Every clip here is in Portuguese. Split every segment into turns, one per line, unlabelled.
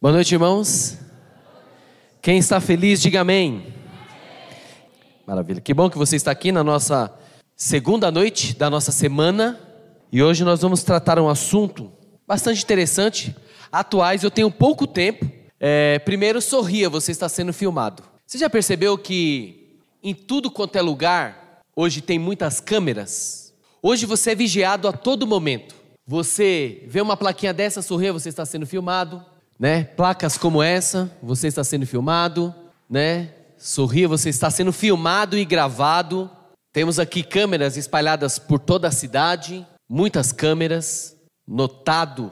Boa noite, irmãos. Quem está feliz, diga amém. Maravilha. Que bom que você está aqui na nossa segunda noite da nossa semana. E hoje nós vamos tratar um assunto bastante interessante, atuais. Eu tenho pouco tempo. É, primeiro, sorria, você está sendo filmado. Você já percebeu que em tudo quanto é lugar, hoje tem muitas câmeras? Hoje você é vigiado a todo momento. Você vê uma plaquinha dessa, sorria, você está sendo filmado né? Placas como essa, você está sendo filmado, né? Sorria, você está sendo filmado e gravado. Temos aqui câmeras espalhadas por toda a cidade, muitas câmeras, notado,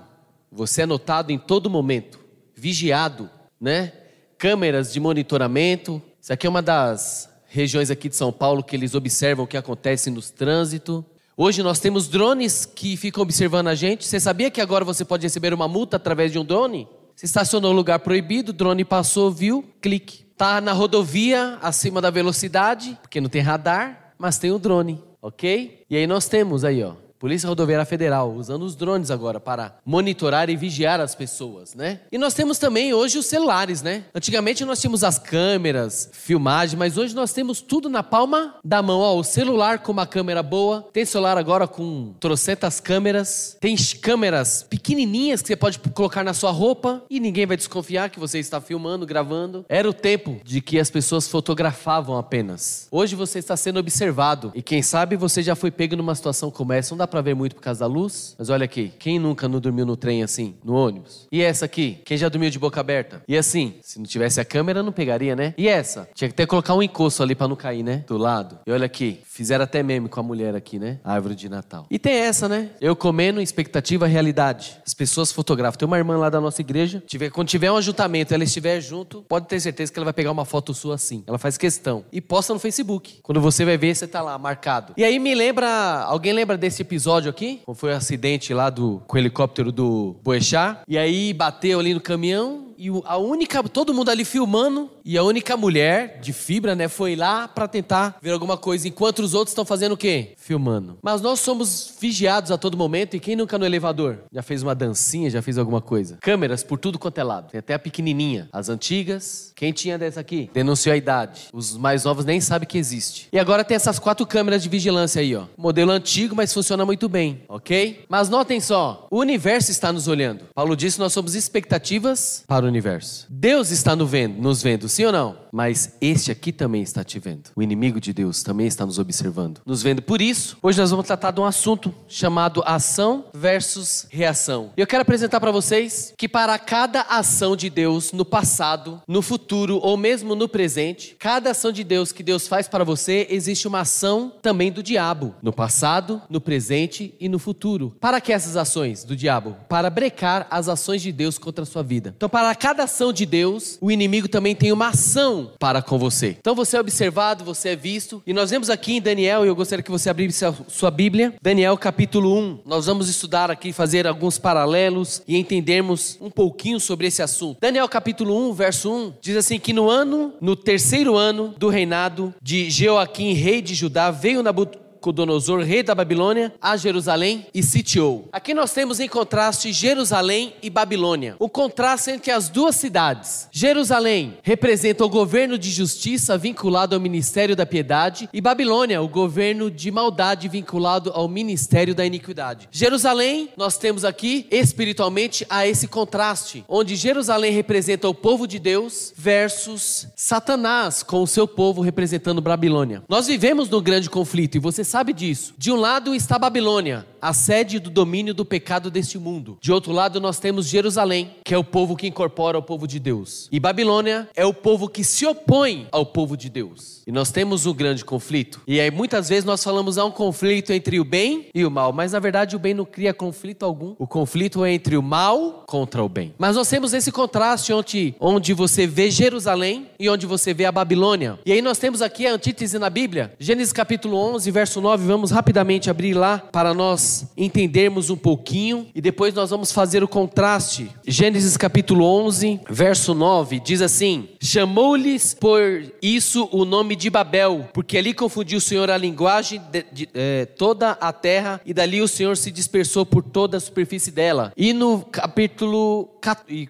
você é notado em todo momento, vigiado, né? Câmeras de monitoramento. Isso aqui é uma das regiões aqui de São Paulo que eles observam o que acontece no trânsito. Hoje nós temos drones que ficam observando a gente. Você sabia que agora você pode receber uma multa através de um drone? Você estacionou no lugar proibido, o drone passou, viu, clique. Tá na rodovia, acima da velocidade, porque não tem radar, mas tem o drone, ok? E aí nós temos aí, ó, Polícia Rodoviária Federal, usando os drones agora para monitorar e vigiar as pessoas, né? E nós temos também hoje os celulares, né? Antigamente nós tínhamos as câmeras, filmagem, mas hoje nós temos tudo na palma da mão. Ó, o celular com uma câmera boa, tem celular agora com trocentas câmeras, tem câmeras pequenininhas que você pode colocar na sua roupa e ninguém vai desconfiar que você está filmando, gravando. Era o tempo de que as pessoas fotografavam apenas. Hoje você está sendo observado e quem sabe você já foi pego numa situação como essa, não dá para ver muito por causa da luz, mas olha aqui, quem nunca não dormiu no trem assim, no ônibus? E essa aqui, quem já dormiu de boca aberta? E assim, se não tivesse a câmera não pegaria, né? E essa, tinha que até colocar um encosto ali para não cair, né? Do lado. E olha aqui, fizeram até meme com a mulher aqui, né? árvore de Natal. E tem essa, né? Eu comendo, expectativa, realidade. As pessoas fotografam. Tem uma irmã lá da nossa igreja, tiver, quando tiver um ajuntamento, ela estiver junto, pode ter certeza que ela vai pegar uma foto sua assim. Ela faz questão e posta no Facebook. Quando você vai ver, você tá lá marcado. E aí me lembra, alguém lembra desse episódio episódio aqui, como foi o acidente lá do, com o helicóptero do Boechat. E aí bateu ali no caminhão e a única, todo mundo ali filmando e a única mulher de fibra, né, foi lá para tentar ver alguma coisa, enquanto os outros estão fazendo o quê? Filmando. Mas nós somos vigiados a todo momento e quem nunca no elevador já fez uma dancinha, já fez alguma coisa? Câmeras por tudo quanto é lado. Tem até a pequenininha, as antigas. Quem tinha dessa aqui? Denunciou a idade. Os mais novos nem sabem que existe. E agora tem essas quatro câmeras de vigilância aí, ó. Modelo antigo, mas funciona muito bem, ok? Mas notem só, o universo está nos olhando. Paulo disse: nós somos expectativas para o universo. Deus está nos vendo, nos vendo sim ou não? Mas este aqui também está te vendo. O inimigo de Deus também está nos observando, nos vendo. Por isso, hoje nós vamos tratar de um assunto chamado ação versus reação. E eu quero apresentar para vocês que para cada ação de Deus no passado, no futuro ou mesmo no presente, cada ação de Deus que Deus faz para você, existe uma ação também do diabo, no passado, no presente e no futuro. Para que essas ações do diabo? Para brecar as ações de Deus contra a sua vida. Então, para cada ação de Deus, o inimigo também tem uma ação para com você. Então você é observado, você é visto. E nós vemos aqui em Daniel, e eu gostaria que você abrisse sua Bíblia, Daniel capítulo 1. Nós vamos estudar aqui, fazer alguns paralelos e entendermos um pouquinho sobre esse assunto. Daniel capítulo 1, verso 1, diz assim que no ano, no terceiro ano do reinado de Jeoaquim, rei de Judá, veio Nabucodonosor Nabucodonosor, rei da Babilônia, a Jerusalém e sitiou. Aqui nós temos em contraste Jerusalém e Babilônia. O contraste entre as duas cidades. Jerusalém representa o governo de justiça vinculado ao ministério da piedade e Babilônia, o governo de maldade vinculado ao ministério da iniquidade. Jerusalém, nós temos aqui espiritualmente a esse contraste, onde Jerusalém representa o povo de Deus versus Satanás com o seu povo representando Babilônia. Nós vivemos num grande conflito e você sabe disso. De um lado está Babilônia, a sede do domínio do pecado deste mundo. De outro lado, nós temos Jerusalém, que é o povo que incorpora o povo de Deus. E Babilônia é o povo que se opõe ao povo de Deus. E nós temos um grande conflito. E aí muitas vezes nós falamos há um conflito entre o bem e o mal, mas na verdade o bem não cria conflito algum. O conflito é entre o mal contra o bem. Mas nós temos esse contraste onde, onde você vê Jerusalém e onde você vê a Babilônia. E aí nós temos aqui a antítese na Bíblia. Gênesis capítulo 11, verso 9. Vamos rapidamente abrir lá para nós entendermos um pouquinho e depois nós vamos fazer o contraste. Gênesis capítulo 11, verso 9, diz assim: Chamou-lhes por isso o nome de Babel, porque ali confundiu o Senhor a linguagem de, de eh, toda a terra e dali o Senhor se dispersou por toda a superfície dela. E no capítulo,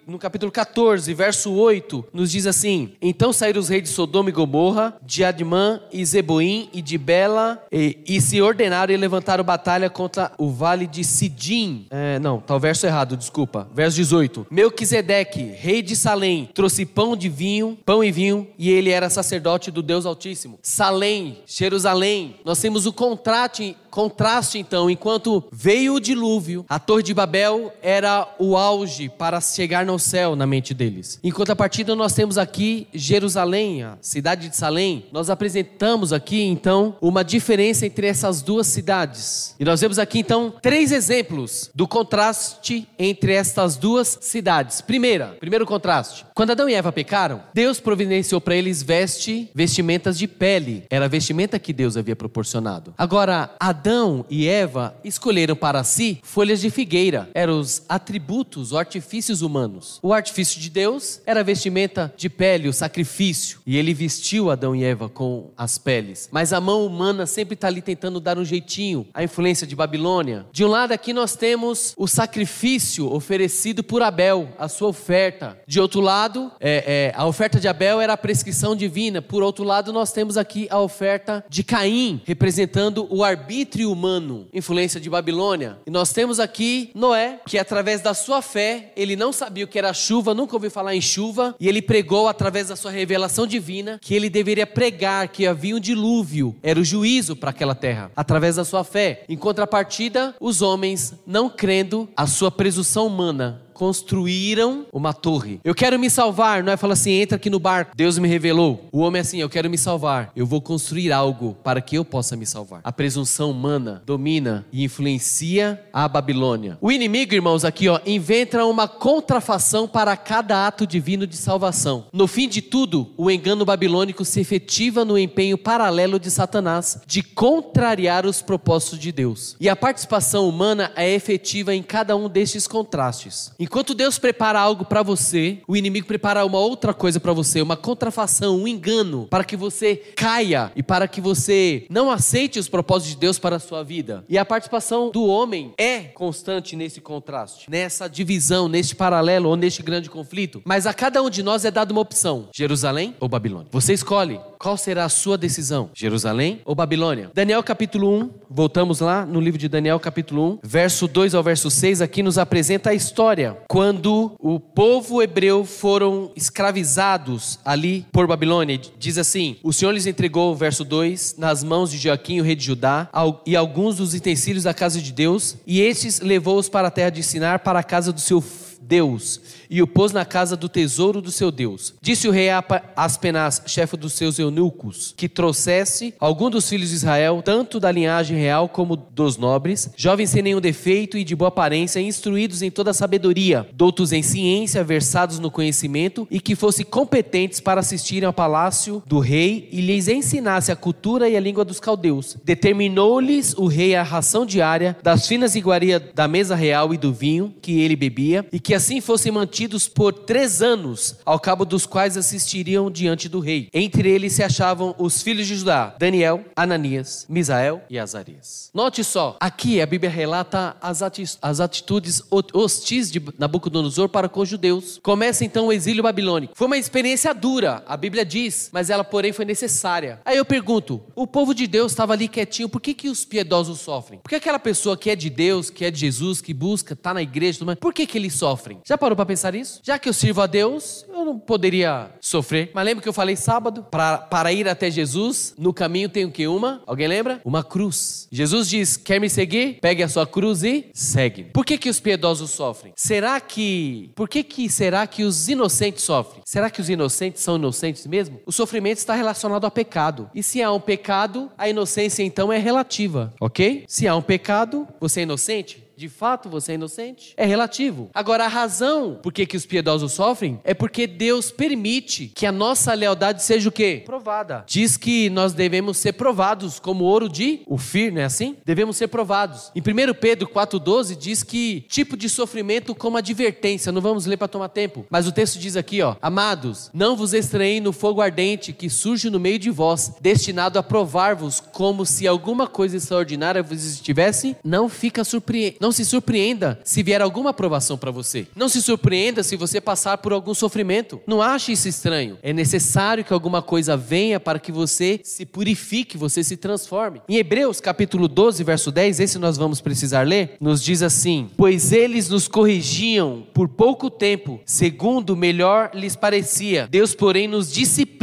no capítulo 14, verso 8, nos diz assim: Então saíram os reis de Sodoma e Gomorra, de Admã e Zeboim e de Bela, e, e se ordenaram e levantaram batalha contra o vale de Sidim. É, não, tá o verso errado, desculpa. Verso 18: Melquisedeque, rei de Salém, trouxe pão de vinho, pão e vinho, e ele era sacerdote do Deus Altíssimo. Salém, Jerusalém, nós temos o contraste Contraste então, enquanto veio o dilúvio, a Torre de Babel era o auge para chegar no céu na mente deles. Enquanto a partida nós temos aqui Jerusalém, a cidade de Salém, nós apresentamos aqui então uma diferença entre essas duas cidades. E nós vemos aqui então três exemplos do contraste entre estas duas cidades. Primeira, primeiro contraste. Quando Adão e Eva pecaram, Deus providenciou para eles veste, vestimentas de pele. Era a vestimenta que Deus havia proporcionado. Agora, Adão Adão e Eva escolheram para si folhas de figueira. Eram os atributos, os artifícios humanos. O artifício de Deus era a vestimenta de pele, o sacrifício. E ele vestiu Adão e Eva com as peles. Mas a mão humana sempre está ali tentando dar um jeitinho. A influência de Babilônia. De um lado aqui nós temos o sacrifício oferecido por Abel, a sua oferta. De outro lado, é, é, a oferta de Abel era a prescrição divina. Por outro lado, nós temos aqui a oferta de Caim, representando o arbítrio arbítrio humano, influência de Babilônia. E nós temos aqui Noé, que através da sua fé, ele não sabia o que era chuva, nunca ouviu falar em chuva, e ele pregou através da sua revelação divina que ele deveria pregar que havia um dilúvio, era o juízo para aquela terra, através da sua fé. Em contrapartida, os homens não crendo, a sua presunção humana construíram uma torre. Eu quero me salvar, não é falar assim, entra aqui no barco. Deus me revelou. O homem é assim, eu quero me salvar. Eu vou construir algo para que eu possa me salvar. A presunção humana domina e influencia a Babilônia. O inimigo, irmãos, aqui ó, inventa uma contrafação para cada ato divino de salvação. No fim de tudo, o engano babilônico se efetiva no empenho paralelo de Satanás de contrariar os propósitos de Deus. E a participação humana é efetiva em cada um destes contrastes. Enquanto Deus prepara algo para você, o inimigo prepara uma outra coisa para você, uma contrafação, um engano, para que você caia e para que você não aceite os propósitos de Deus para a sua vida. E a participação do homem é constante nesse contraste, nessa divisão, neste paralelo ou neste grande conflito. Mas a cada um de nós é dada uma opção: Jerusalém ou Babilônia. Você escolhe qual será a sua decisão: Jerusalém ou Babilônia. Daniel capítulo 1, voltamos lá no livro de Daniel capítulo 1, verso 2 ao verso 6, aqui nos apresenta a história quando o povo hebreu foram escravizados ali por Babilônia. Diz assim: O Senhor lhes entregou, verso 2, nas mãos de Joaquim, o rei de Judá, e alguns dos utensílios da casa de Deus, e estes levou-os para a terra de Sinar, para a casa do seu Deus e o pôs na casa do tesouro do seu Deus. Disse o rei a Aspenaz, chefe dos seus eunucos, que trouxesse algum dos filhos de Israel, tanto da linhagem real como dos nobres, jovens sem nenhum defeito e de boa aparência, instruídos em toda a sabedoria, doutos em ciência, versados no conhecimento e que fossem competentes para assistirem ao palácio do rei e lhes ensinasse a cultura e a língua dos caldeus. Determinou-lhes o rei a ração diária das finas iguarias da mesa real e do vinho que ele bebia e que assim fossem mantidos por três anos, ao cabo dos quais assistiriam diante do rei. Entre eles se achavam os filhos de Judá, Daniel, Ananias, Misael e Azarias. Note só, aqui a Bíblia relata as, as atitudes hostis de Nabucodonosor para com os judeus. Começa então o exílio babilônico. Foi uma experiência dura, a Bíblia diz, mas ela porém foi necessária. Aí eu pergunto, o povo de Deus estava ali quietinho, por que, que os piedosos sofrem? Por que aquela pessoa que é de Deus, que é de Jesus, que busca, está na igreja, por que, que eles sofrem? Já parou para pensar isso? Já que eu sirvo a Deus, eu não poderia sofrer. Mas lembra que eu falei sábado? Para, para ir até Jesus, no caminho tem o que? Uma? Alguém lembra? Uma cruz. Jesus diz: Quer me seguir? Pegue a sua cruz e segue. Por que, que os piedosos sofrem? Será que. Por que, que será que os inocentes sofrem? Será que os inocentes são inocentes mesmo? O sofrimento está relacionado ao pecado. E se há um pecado, a inocência então é relativa, ok? Se há um pecado, você é inocente? De fato você é inocente? É relativo. Agora, a razão por que, que os piedosos sofrem é porque Deus permite que a nossa lealdade seja o quê? Provada. Diz que nós devemos ser provados como ouro de Ufir, não é assim? Devemos ser provados. Em 1 Pedro 4,12 diz que tipo de sofrimento como advertência. Não vamos ler para tomar tempo. Mas o texto diz aqui, ó. Amados, não vos estranhem no fogo ardente que surge no meio de vós, destinado a provar-vos como se alguma coisa extraordinária vos estivesse. Não fica surpre... não se surpreenda se vier alguma aprovação para você. Não se surpreenda se você passar por algum sofrimento. Não ache isso estranho. É necessário que alguma coisa venha para que você se purifique, você se transforme. Em Hebreus capítulo 12, verso 10, esse nós vamos precisar ler, nos diz assim: Pois eles nos corrigiam por pouco tempo, segundo melhor lhes parecia. Deus, porém, nos disciplina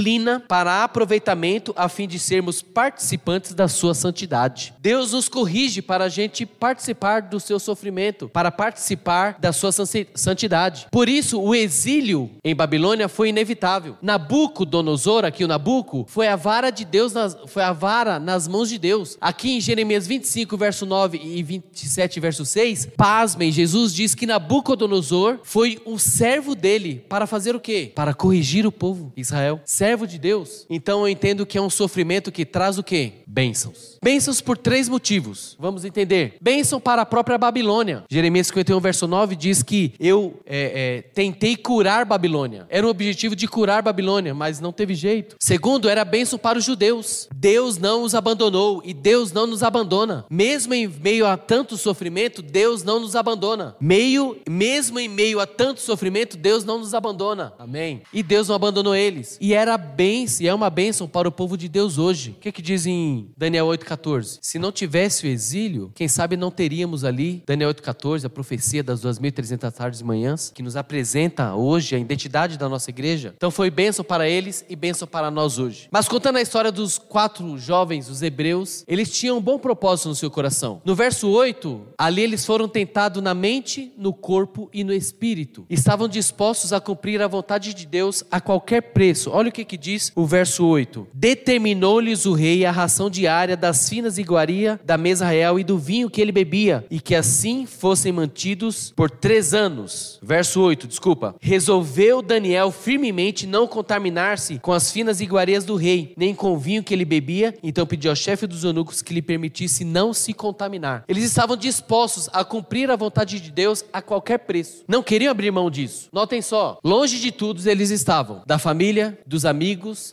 para aproveitamento a fim de sermos participantes da sua santidade. Deus nos corrige para a gente participar do seu sofrimento, para participar da sua santidade. Por isso, o exílio em Babilônia foi inevitável. Nabucodonosor, aqui o Nabuco, foi a vara de Deus, nas, foi a vara nas mãos de Deus. Aqui em Jeremias 25, verso 9 e 27, verso 6, pasmem, Jesus diz que Nabucodonosor foi um servo dele para fazer o quê? Para corrigir o povo Israel. Servo de Deus. Então eu entendo que é um sofrimento que traz o quê? Bênçãos. Bênçãos por três motivos. Vamos entender. Bênção para a própria Babilônia. Jeremias 51, verso 9 diz que eu é, é, tentei curar Babilônia. Era o objetivo de curar Babilônia, mas não teve jeito. Segundo, era bênção para os judeus. Deus não os abandonou e Deus não nos abandona. Mesmo em meio a tanto sofrimento, Deus não nos abandona. Meio, mesmo em meio a tanto sofrimento, Deus não nos abandona. Amém. E Deus não abandonou eles. E era bênção, e é uma bênção para o povo de Deus hoje. O que, que diz em Daniel 8, 14. Se não tivesse o exílio, quem sabe não teríamos ali, Daniel 8,14, a profecia das 2.300 tardes e manhãs, que nos apresenta hoje a identidade da nossa igreja. Então foi bênção para eles e bênção para nós hoje. Mas contando a história dos quatro jovens, os hebreus, eles tinham um bom propósito no seu coração. No verso 8, ali eles foram tentados na mente, no corpo e no espírito. Estavam dispostos a cumprir a vontade de Deus a qualquer preço. Olha o que, que diz o verso 8: Determinou-lhes o rei a ração diária das finas iguaria da mesa real e do vinho que ele bebia, e que assim fossem mantidos por três anos. Verso 8, desculpa. Resolveu Daniel firmemente não contaminar-se com as finas iguarias do rei, nem com o vinho que ele bebia, então pediu ao chefe dos eunucos que lhe permitisse não se contaminar. Eles estavam dispostos a cumprir a vontade de Deus a qualquer preço. Não queriam abrir mão disso. Notem só, longe de tudo eles estavam, da família, dos amigos,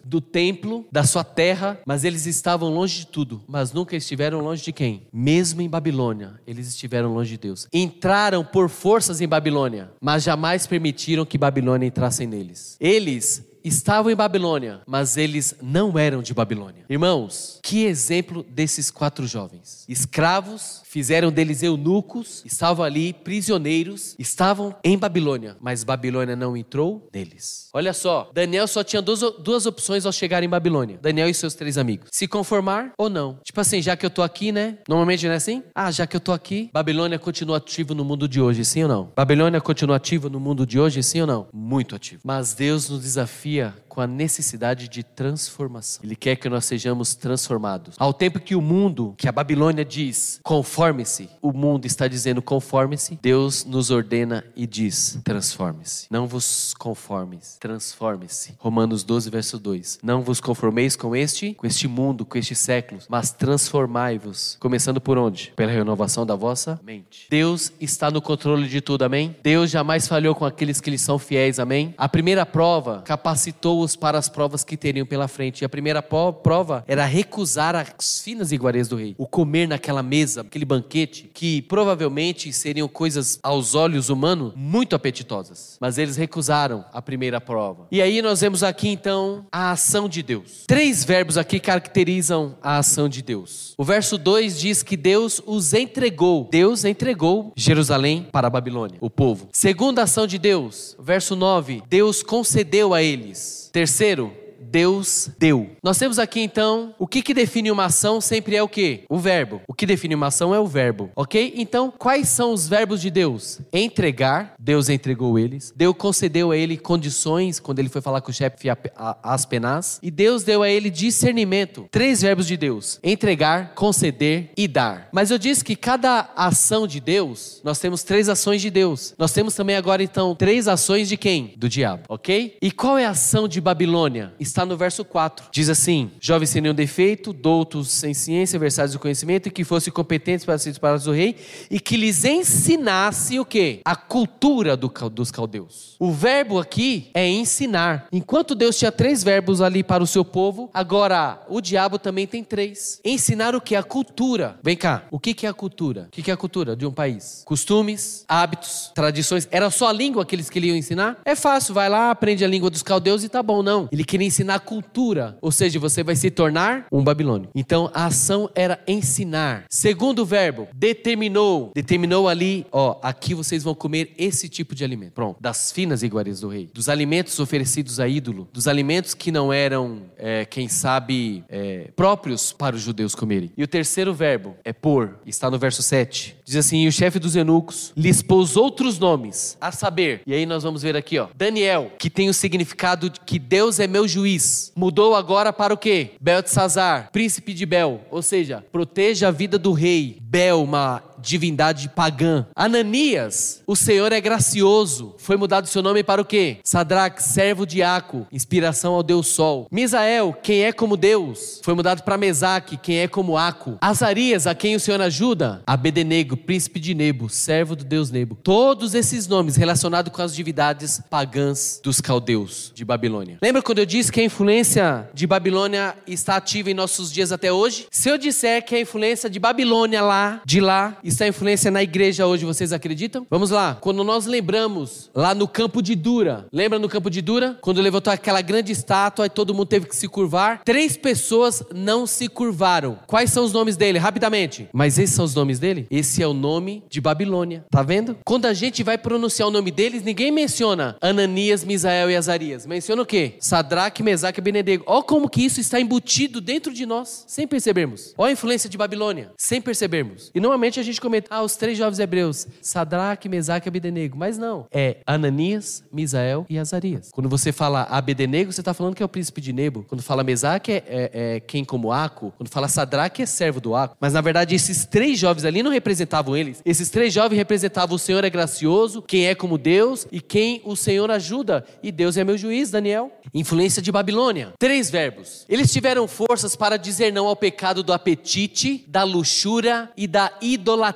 do templo, da sua terra, mas eles estavam longe de tudo, mas nunca estiveram longe de quem? Mesmo em Babilônia, eles estiveram longe de Deus. Entraram por forças em Babilônia, mas jamais permitiram que Babilônia entrasse neles. Eles estavam em Babilônia, mas eles não eram de Babilônia. Irmãos, que exemplo desses quatro jovens. Escravos, fizeram deles eunucos, estavam ali prisioneiros, estavam em Babilônia, mas Babilônia não entrou neles. Olha só, Daniel só tinha duas, duas opções ao chegar em Babilônia. Daniel e seus três amigos. Se conformar ou não. Tipo assim, já que eu tô aqui, né? Normalmente não é assim? Ah, já que eu tô aqui, Babilônia continua ativo no mundo de hoje, sim ou não? Babilônia continua ativo no mundo de hoje, sim ou não? Muito ativo. Mas Deus nos desafia dia com a necessidade de transformação. Ele quer que nós sejamos transformados. Ao tempo que o mundo, que a Babilônia diz, conforme-se, o mundo está dizendo conforme-se, Deus nos ordena e diz: transforme-se. Não vos conformes, transforme-se. Romanos 12, verso 2. Não vos conformeis com este, com este mundo, com este século, mas transformai-vos. Começando por onde? Pela renovação da vossa mente. Deus está no controle de tudo, amém? Deus jamais falhou com aqueles que lhe são fiéis, amém? A primeira prova capacitou para as provas que teriam pela frente. E a primeira prova era recusar as finas iguarias do rei. O comer naquela mesa, aquele banquete, que provavelmente seriam coisas aos olhos humanos muito apetitosas. Mas eles recusaram a primeira prova. E aí nós vemos aqui então a ação de Deus. Três verbos aqui caracterizam a ação de Deus. O verso 2 diz que Deus os entregou. Deus entregou Jerusalém para a Babilônia, o povo. Segunda ação de Deus, verso 9, Deus concedeu a eles Terceiro, Deus deu. Nós temos aqui então, o que que define uma ação sempre é o quê? O verbo. O que define uma ação é o verbo, ok? Então, quais são os verbos de Deus? Entregar, Deus entregou eles. Deus concedeu a ele condições quando ele foi falar com o chefe Aspenaz. E Deus deu a ele discernimento. Três verbos de Deus: entregar, conceder e dar. Mas eu disse que cada ação de Deus, nós temos três ações de Deus. Nós temos também agora então três ações de quem? Do diabo, ok? E qual é a ação de Babilônia? Está no verso 4. Diz assim: Jovens sem nenhum defeito, doutos sem ciência, versáteis do conhecimento, e que fossem competentes para ser para do rei, e que lhes ensinasse o quê? A cultura do, dos caldeus. O verbo aqui é ensinar. Enquanto Deus tinha três verbos ali para o seu povo, agora o diabo também tem três. Ensinar o que? A cultura. Vem cá, o que é a cultura? O que é a cultura de um país? Costumes, hábitos, tradições. Era só a língua que eles queriam ensinar? É fácil, vai lá, aprende a língua dos caldeus e tá bom. Não. Ele queria ensinar a cultura. Ou seja, você vai se tornar um babilônio. Então a ação era ensinar. Segundo verbo, determinou. Determinou ali, ó, aqui vocês vão comer esse tipo de alimento. Pronto. Das finas iguarias do rei. Dos alimentos oferecidos a ídolo. Dos alimentos que não eram, é, quem sabe, é, próprios para os judeus comerem. E o terceiro verbo é pôr. Está no verso 7. Diz assim: E o chefe dos eunucos lhes pôs outros nomes, a saber. E aí nós vamos ver aqui, ó. Daniel, que tem o significado de que Deus é meu juiz. Mudou agora para o quê? Beltesazar, príncipe de Bel. Ou seja, proteja a vida do rei. Bel, uma divindade pagã. Ananias, o Senhor é gracioso. Foi mudado seu nome para o quê? Sadraque, servo de Aco, inspiração ao Deus Sol. Misael, quem é como Deus, foi mudado para Mesaque, quem é como Aco. Azarias, a quem o Senhor ajuda? Abedenego, príncipe de Nebo, servo do Deus Nebo. Todos esses nomes relacionados com as divindades pagãs dos caldeus de Babilônia. Lembra quando eu disse que a influência de Babilônia está ativa em nossos dias até hoje? Se eu disser que a influência de Babilônia lá, de lá, está a influência na igreja hoje, vocês acreditam? Vamos lá. Quando nós lembramos lá no campo de Dura, lembra no campo de Dura? Quando levantou aquela grande estátua e todo mundo teve que se curvar? Três pessoas não se curvaram. Quais são os nomes dele? Rapidamente. Mas esses são os nomes dele? Esse é o nome de Babilônia. Tá vendo? Quando a gente vai pronunciar o nome deles, ninguém menciona Ananias, Misael e Azarias. Menciona o quê? Sadraque, Mesaque e Benedego. Olha como que isso está embutido dentro de nós, sem percebermos. Olha a influência de Babilônia, sem percebermos. E normalmente a gente comenta, ah, os três jovens hebreus, Sadraque, Mesaque e Abdenego. Mas não, é Ananias, Misael e Azarias. Quando você fala Abdenego, você está falando que é o príncipe de Nebo. Quando fala Mesaque, é, é, é, quem como Aco. Quando fala Sadraque, é servo do Aco. Mas na verdade, esses três jovens ali não representavam eles. Esses três jovens representavam o Senhor é gracioso, quem é como Deus e quem o Senhor ajuda. E Deus é meu juiz, Daniel. Influência de Babilônia. Três verbos. Eles tiveram forças para dizer não ao pecado do apetite, da luxúria e da idolatria.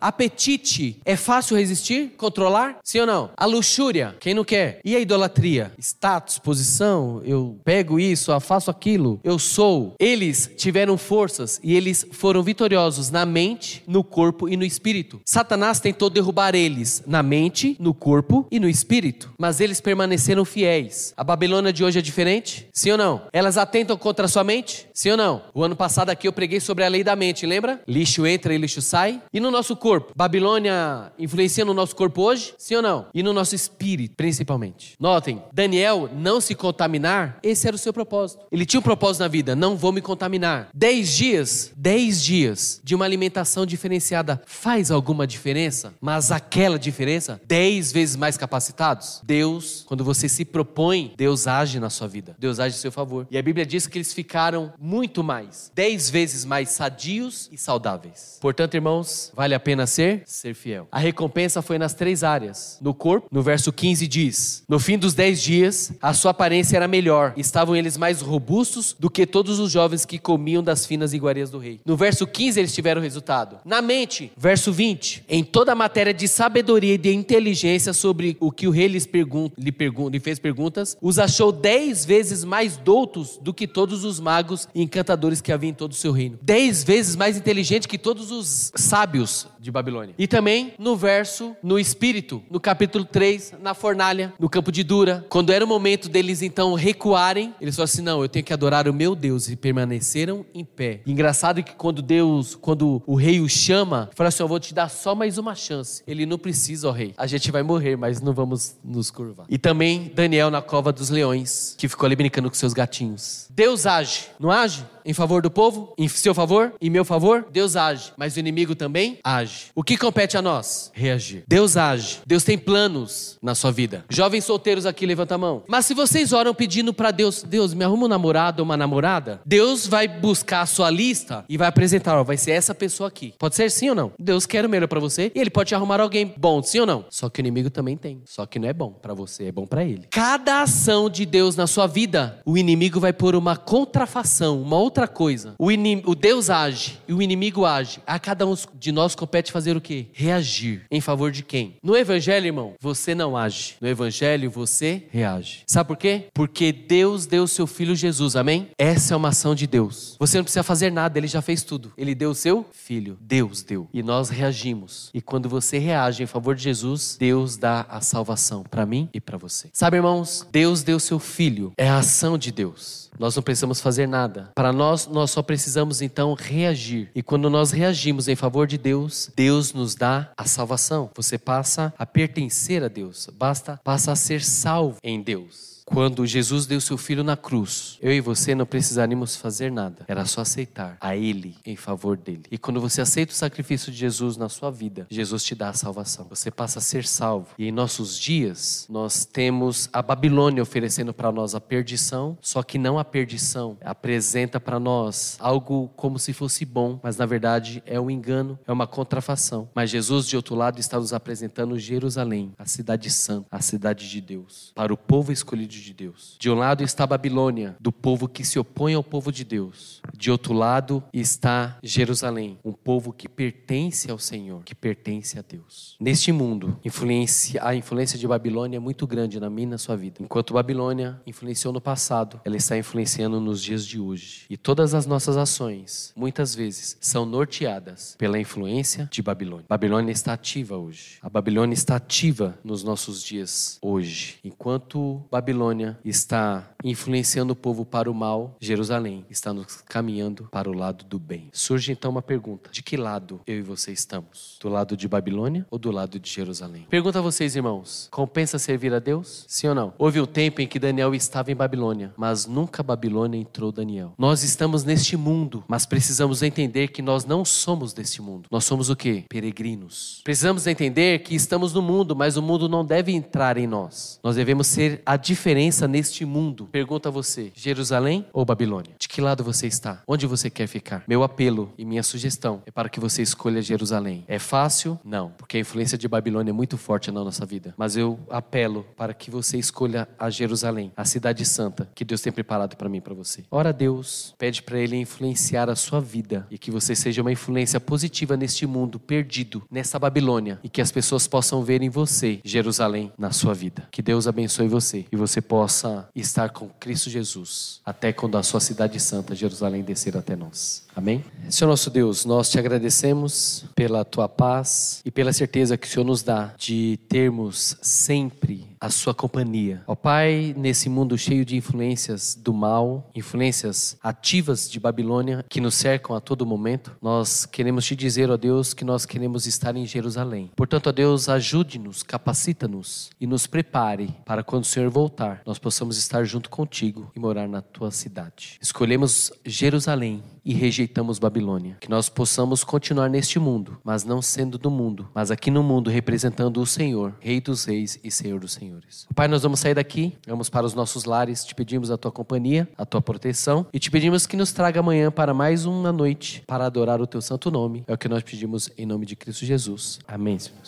Apetite é fácil resistir, controlar? Sim ou não? A luxúria, quem não quer? E a idolatria? Status, posição, eu pego isso, eu faço aquilo, eu sou. Eles tiveram forças e eles foram vitoriosos na mente, no corpo e no espírito. Satanás tentou derrubar eles na mente, no corpo e no espírito, mas eles permaneceram fiéis. A Babilônia de hoje é diferente? Sim ou não? Elas atentam contra a sua mente? Sim ou não? O ano passado aqui eu preguei sobre a lei da mente, lembra? Lixo entra e lixo sai. E no nosso corpo? Babilônia influencia no nosso corpo hoje? Sim ou não? E no nosso espírito, principalmente. Notem, Daniel não se contaminar, esse era o seu propósito. Ele tinha um propósito na vida, não vou me contaminar. Dez dias, dez dias de uma alimentação diferenciada faz alguma diferença? Mas aquela diferença, dez vezes mais capacitados? Deus, quando você se propõe, Deus age na sua vida. Deus age a seu favor. E a Bíblia diz que eles ficaram muito mais, dez vezes mais sadios e saudáveis. Portanto, irmãos, vale a pena ser? Ser fiel. A recompensa foi nas três áreas. No corpo, no verso 15 diz: No fim dos dez dias, a sua aparência era melhor. Estavam eles mais robustos do que todos os jovens que comiam das finas iguarias do rei. No verso 15, eles tiveram resultado. Na mente, verso 20, em toda a matéria de sabedoria e de inteligência sobre o que o rei lhes pergunta, lhe, pergun lhe fez perguntas, os achou dez vezes mais doutos do que todos os magos e encantadores que havia em todo o seu reino. Dez vezes mais inteligente que todos os sábios sábios de Babilônia. E também no verso, no espírito, no capítulo 3, na fornalha, no campo de Dura, quando era o momento deles então recuarem, eles falaram assim: não, eu tenho que adorar o meu Deus, e permaneceram em pé. Engraçado que quando Deus, quando o rei o chama, fala assim: eu vou te dar só mais uma chance. Ele não precisa, ó rei. A gente vai morrer, mas não vamos nos curvar. E também Daniel na cova dos leões, que ficou ali brincando com seus gatinhos. Deus age, não age? Em favor do povo? Em seu favor? Em meu favor? Deus age. Mas o inimigo também age. O que compete a nós? Reagir. Deus age. Deus tem planos na sua vida. Jovens solteiros aqui, levanta a mão. Mas se vocês oram pedindo para Deus, Deus, me arruma um namorado ou uma namorada, Deus vai buscar a sua lista e vai apresentar, ó, vai ser essa pessoa aqui. Pode ser sim ou não? Deus quer o melhor para você e ele pode te arrumar alguém bom, sim ou não? Só que o inimigo também tem. Só que não é bom para você, é bom para ele. Cada ação de Deus na sua vida, o inimigo vai pôr uma contrafação, uma outra coisa. O, inim... o Deus age e o inimigo age. A cada um de nós compete fazer o quê? Reagir. Em favor de quem? No evangelho, irmão, você não age. No evangelho, você reage. Sabe por quê? Porque Deus deu seu filho Jesus, amém? Essa é uma ação de Deus. Você não precisa fazer nada, ele já fez tudo. Ele deu o seu filho. Deus deu. E nós reagimos. E quando você reage em favor de Jesus, Deus dá a salvação para mim e para você. Sabe, irmãos? Deus deu seu filho. É a ação de Deus. Nós não precisamos fazer nada. Para nós, nós só precisamos então reagir. E quando nós reagimos em favor de Deus, Deus nos dá a salvação. Você passa a pertencer a Deus. Basta passa a ser salvo em Deus. Quando Jesus deu seu filho na cruz, eu e você não precisaríamos fazer nada. Era só aceitar a Ele em favor dele. E quando você aceita o sacrifício de Jesus na sua vida, Jesus te dá a salvação. Você passa a ser salvo. E em nossos dias, nós temos a Babilônia oferecendo para nós a perdição, só que não a perdição. Apresenta para nós algo como se fosse bom, mas na verdade é um engano, é uma contrafação. Mas Jesus, de outro lado, está nos apresentando Jerusalém, a cidade santa, a cidade de Deus, para o povo escolhido de Deus. De um lado está a Babilônia, do povo que se opõe ao povo de Deus. De outro lado está Jerusalém, um povo que pertence ao Senhor, que pertence a Deus. Neste mundo, influência, a influência de Babilônia é muito grande na minha e na sua vida. Enquanto Babilônia influenciou no passado, ela está influenciando nos dias de hoje. E todas as nossas ações, muitas vezes, são norteadas pela influência de Babilônia. Babilônia está ativa hoje. A Babilônia está ativa nos nossos dias hoje. Enquanto Babilônia Babilônia está influenciando o povo para o mal, Jerusalém está nos caminhando para o lado do bem. Surge então uma pergunta: de que lado eu e você estamos? Do lado de Babilônia ou do lado de Jerusalém? Pergunta a vocês, irmãos: compensa servir a Deus? Sim ou não? Houve o um tempo em que Daniel estava em Babilônia, mas nunca Babilônia entrou Daniel. Nós estamos neste mundo, mas precisamos entender que nós não somos deste mundo. Nós somos o que? Peregrinos. Precisamos entender que estamos no mundo, mas o mundo não deve entrar em nós. Nós devemos ser a diferença diferença neste mundo? Pergunta a você: Jerusalém ou Babilônia? De que lado você está? Onde você quer ficar? Meu apelo e minha sugestão é para que você escolha Jerusalém. É fácil? Não, porque a influência de Babilônia é muito forte na nossa vida. Mas eu apelo para que você escolha a Jerusalém, a cidade santa que Deus tem preparado para mim e para você. Ora a Deus, pede para Ele influenciar a sua vida e que você seja uma influência positiva neste mundo perdido, nessa Babilônia, e que as pessoas possam ver em você Jerusalém na sua vida. Que Deus abençoe você e você possa estar com Cristo Jesus até quando a sua cidade santa, Jerusalém, descer até nós. Amém? Senhor nosso Deus, nós te agradecemos pela tua paz e pela certeza que o Senhor nos dá de termos sempre a sua companhia. Ó Pai, nesse mundo cheio de influências do mal, influências ativas de Babilônia que nos cercam a todo momento, nós queremos te dizer, ó Deus, que nós queremos estar em Jerusalém. Portanto, ó Deus, ajude-nos, capacita-nos e nos prepare para quando o Senhor voltar, nós possamos estar junto contigo e morar na tua cidade. Escolhemos Jerusalém e rejeitamos Babilônia. Que nós possamos continuar neste mundo, mas não sendo do mundo, mas aqui no mundo representando o Senhor, Rei dos Reis e Senhor dos Senhores. Pai, nós vamos sair daqui, vamos para os nossos lares, te pedimos a tua companhia, a tua proteção e te pedimos que nos traga amanhã para mais uma noite para adorar o teu santo nome. É o que nós pedimos em nome de Cristo Jesus. Amém, Senhor.